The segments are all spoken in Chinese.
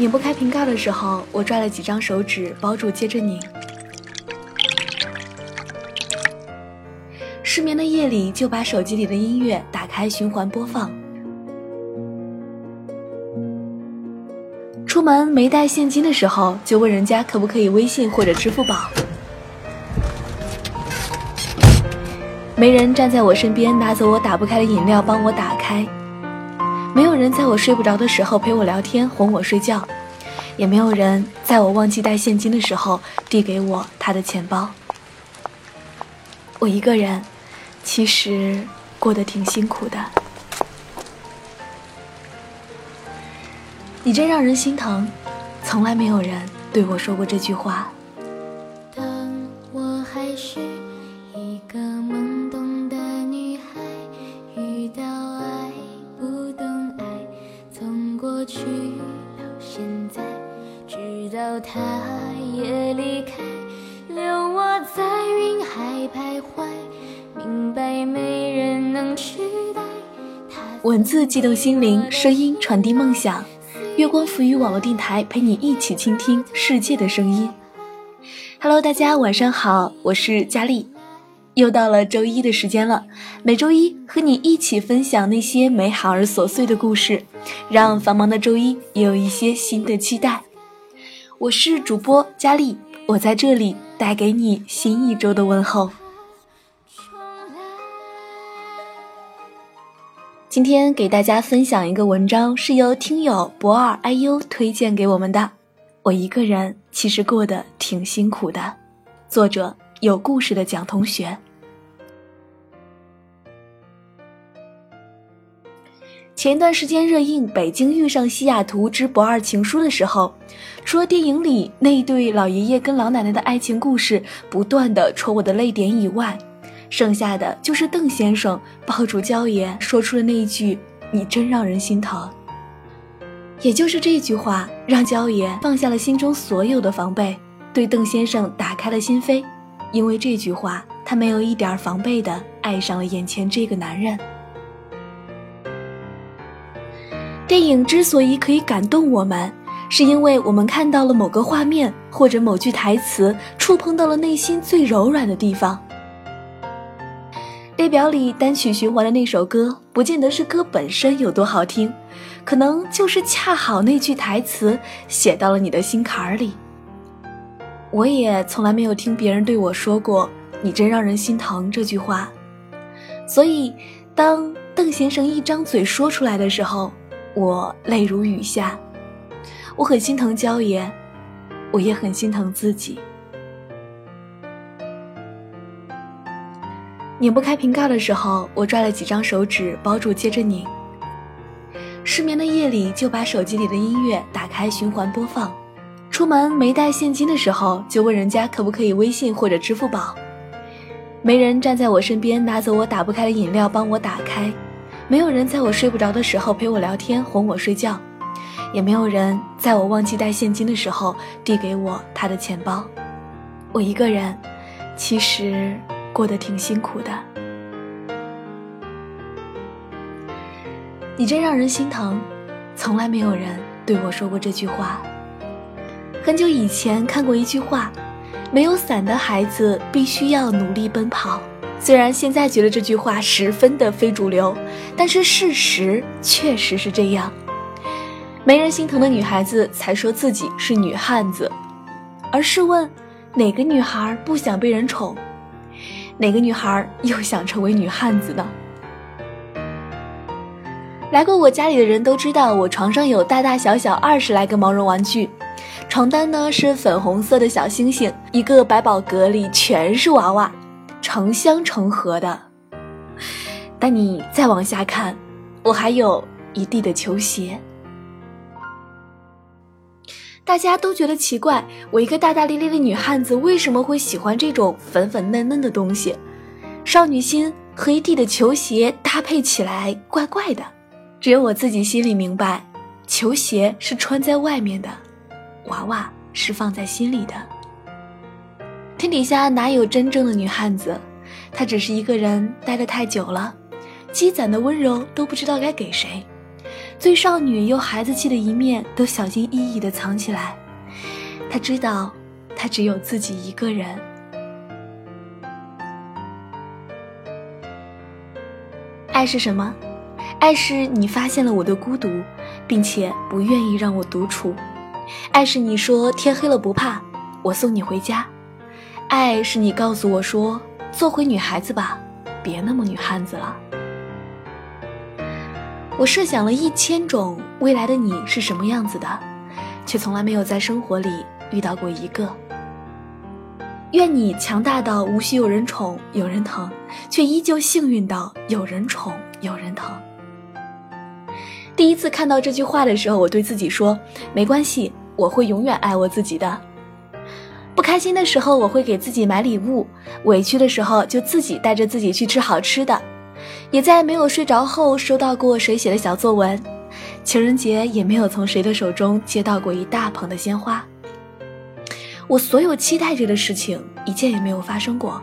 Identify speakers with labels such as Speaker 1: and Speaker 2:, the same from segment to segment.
Speaker 1: 拧不开瓶盖的时候，我拽了几张手指包住，接着拧。失眠的夜里，就把手机里的音乐打开循环播放。出门没带现金的时候，就问人家可不可以微信或者支付宝。没人站在我身边拿走我打不开的饮料帮我打开。没有人在我睡不着的时候陪我聊天哄我睡觉，也没有人在我忘记带现金的时候递给我他的钱包。我一个人，其实过得挺辛苦的。你真让人心疼，从来没有人对我说过这句话。
Speaker 2: 当我还是一个懵懂的女孩，遇到爱不懂爱，从过去到现在直到他也离开，留我在云海徘徊，明白没人能取代
Speaker 1: 文字激动心灵，声音传递梦想。月光浮语网络电台陪你一起倾听世界的声音。Hello，大家晚上好，我是佳丽。又到了周一的时间了，每周一和你一起分享那些美好而琐碎的故事，让繁忙的周一也有一些新的期待。我是主播佳丽，我在这里带给你新一周的问候。今天给大家分享一个文章，是由听友博二 iu 推荐给我们的。我一个人其实过得挺辛苦的。作者有故事的蒋同学。前一段时间热映《北京遇上西雅图之不二情书》的时候，除了电影里那一对老爷爷跟老奶奶的爱情故事不断的戳我的泪点以外，剩下的就是邓先生抱住娇爷说出的那一句“你真让人心疼”，也就是这句话让娇爷放下了心中所有的防备，对邓先生打开了心扉。因为这句话，他没有一点防备的爱上了眼前这个男人。电影之所以可以感动我们，是因为我们看到了某个画面或者某句台词，触碰到了内心最柔软的地方。列表里单曲循环的那首歌，不见得是歌本身有多好听，可能就是恰好那句台词写到了你的心坎儿里。我也从来没有听别人对我说过“你真让人心疼”这句话，所以当邓先生一张嘴说出来的时候，我泪如雨下。我很心疼焦爷，我也很心疼自己。拧不开瓶盖的时候，我拽了几张手指包住，接着拧。失眠的夜里，就把手机里的音乐打开循环播放。出门没带现金的时候，就问人家可不可以微信或者支付宝。没人站在我身边拿走我打不开的饮料帮我打开，没有人在我睡不着的时候陪我聊天哄我睡觉，也没有人在我忘记带现金的时候递给我他的钱包。我一个人，其实。过得挺辛苦的，你真让人心疼。从来没有人对我说过这句话。很久以前看过一句话：“没有伞的孩子必须要努力奔跑。”虽然现在觉得这句话十分的非主流，但是事实确实是这样。没人心疼的女孩子才说自己是女汉子，而试问，哪个女孩不想被人宠？哪个女孩又想成为女汉子呢？来过我家里的人都知道，我床上有大大小小二十来个毛绒玩具，床单呢是粉红色的小星星，一个百宝格里全是娃娃，成箱成盒的。但你再往下看，我还有一地的球鞋。大家都觉得奇怪，我一个大大咧咧的女汉子为什么会喜欢这种粉粉嫩嫩的东西？少女心和一地的球鞋搭配起来怪怪的。只有我自己心里明白，球鞋是穿在外面的，娃娃是放在心里的。天底下哪有真正的女汉子？她只是一个人待得太久了，积攒的温柔都不知道该给谁。最少女又孩子气的一面都小心翼翼地藏起来。她知道，她只有自己一个人。爱是什么？爱是你发现了我的孤独，并且不愿意让我独处。爱是你说天黑了不怕，我送你回家。爱是你告诉我说做回女孩子吧，别那么女汉子了。我设想了一千种未来的你是什么样子的，却从来没有在生活里遇到过一个。愿你强大到无需有人宠有人疼，却依旧幸运到有人宠有人疼。第一次看到这句话的时候，我对自己说：“没关系，我会永远爱我自己的。”不开心的时候，我会给自己买礼物；委屈的时候，就自己带着自己去吃好吃的。也在没有睡着后收到过谁写的小作文，情人节也没有从谁的手中接到过一大捧的鲜花。我所有期待着的事情，一件也没有发生过。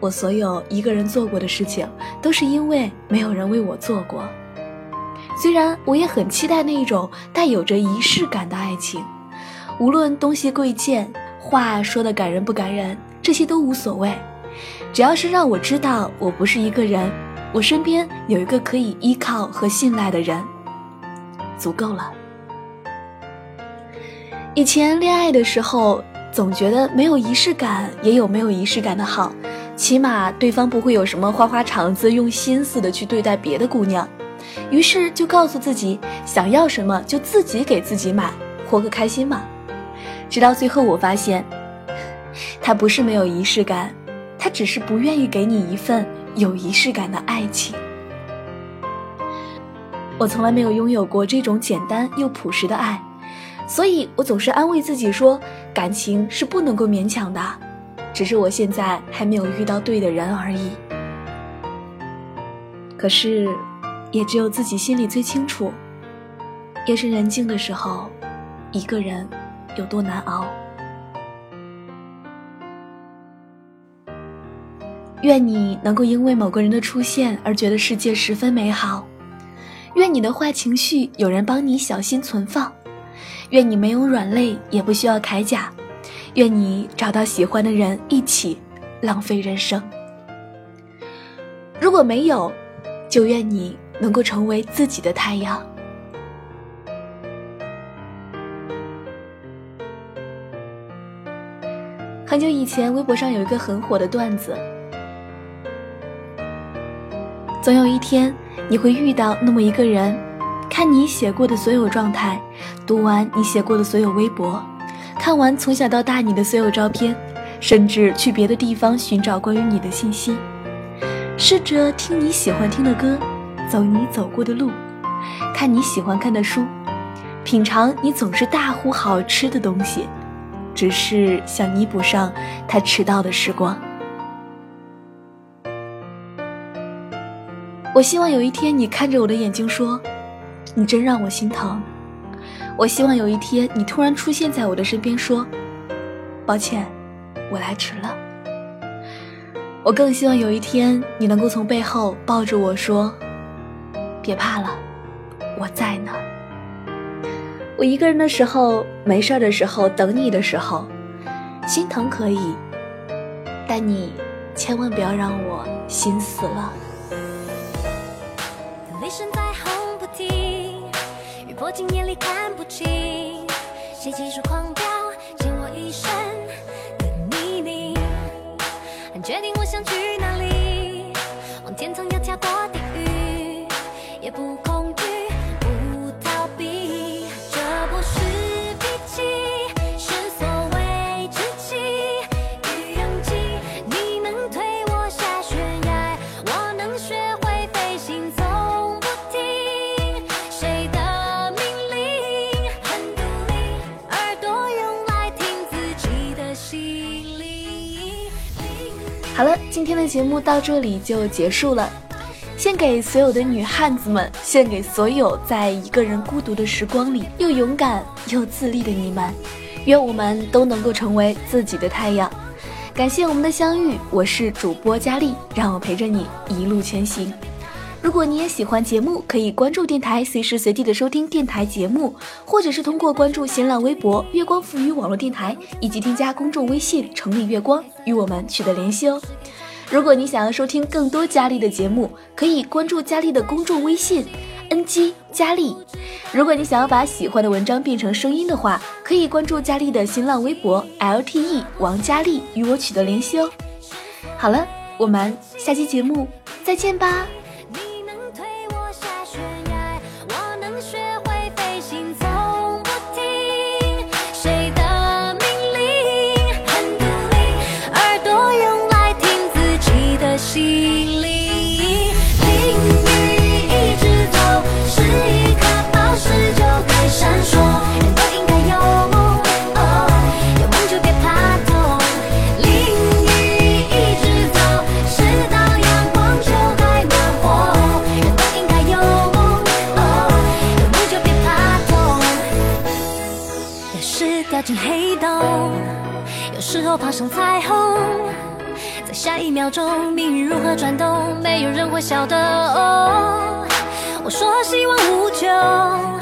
Speaker 1: 我所有一个人做过的事情，都是因为没有人为我做过。虽然我也很期待那一种带有着仪式感的爱情，无论东西贵贱，话说的感人不感人，这些都无所谓。只要是让我知道我不是一个人，我身边有一个可以依靠和信赖的人，足够了。以前恋爱的时候，总觉得没有仪式感也有没有仪式感的好，起码对方不会有什么花花肠子，用心思的去对待别的姑娘。于是就告诉自己，想要什么就自己给自己买，活个开心嘛。直到最后，我发现，他不是没有仪式感。他只是不愿意给你一份有仪式感的爱情。我从来没有拥有过这种简单又朴实的爱，所以我总是安慰自己说，感情是不能够勉强的，只是我现在还没有遇到对的人而已。可是，也只有自己心里最清楚，夜深人静的时候，一个人有多难熬。愿你能够因为某个人的出现而觉得世界十分美好，愿你的坏情绪有人帮你小心存放，愿你没有软肋也不需要铠甲，愿你找到喜欢的人一起浪费人生。如果没有，就愿你能够成为自己的太阳。很久以前，微博上有一个很火的段子。总有一天，你会遇到那么一个人，看你写过的所有状态，读完你写过的所有微博，看完从小到大你的所有照片，甚至去别的地方寻找关于你的信息，试着听你喜欢听的歌，走你走过的路，看你喜欢看的书，品尝你总是大呼好吃的东西，只是想弥补上他迟到的时光。我希望有一天你看着我的眼睛说：“你真让我心疼。”我希望有一天你突然出现在我的身边说：“抱歉，我来迟了。”我更希望有一天你能够从背后抱着我说：“别怕了，我在呢。”我一个人的时候，没事儿的时候，等你的时候，心疼可以，但你千万不要让我心死了。
Speaker 2: 我今夜里看不清，谁急速狂飙，溅我一身的泥泞。决定我想去哪里，往天堂要跳过地狱，也不恐
Speaker 1: 好了，今天的节目到这里就结束了。献给所有的女汉子们，献给所有在一个人孤独的时光里又勇敢又自立的你们。愿我们都能够成为自己的太阳。感谢我们的相遇，我是主播佳丽，让我陪着你一路前行。如果你也喜欢节目，可以关注电台，随时随地的收听电台节目，或者是通过关注新浪微博“月光浮语网络电台”，以及添加公众微信“城里月光”与我们取得联系哦。如果你想要收听更多佳丽的节目，可以关注佳丽的公众微信 “ng 佳丽”。如果你想要把喜欢的文章变成声音的话，可以关注佳丽的新浪微博 “lte 王佳丽”与我取得联系哦。好了，我们下期节目再见吧。
Speaker 2: 有时掉进黑洞，有时候爬上彩虹，在下一秒钟，命运如何转动，没有人会晓得。我说希望无穷。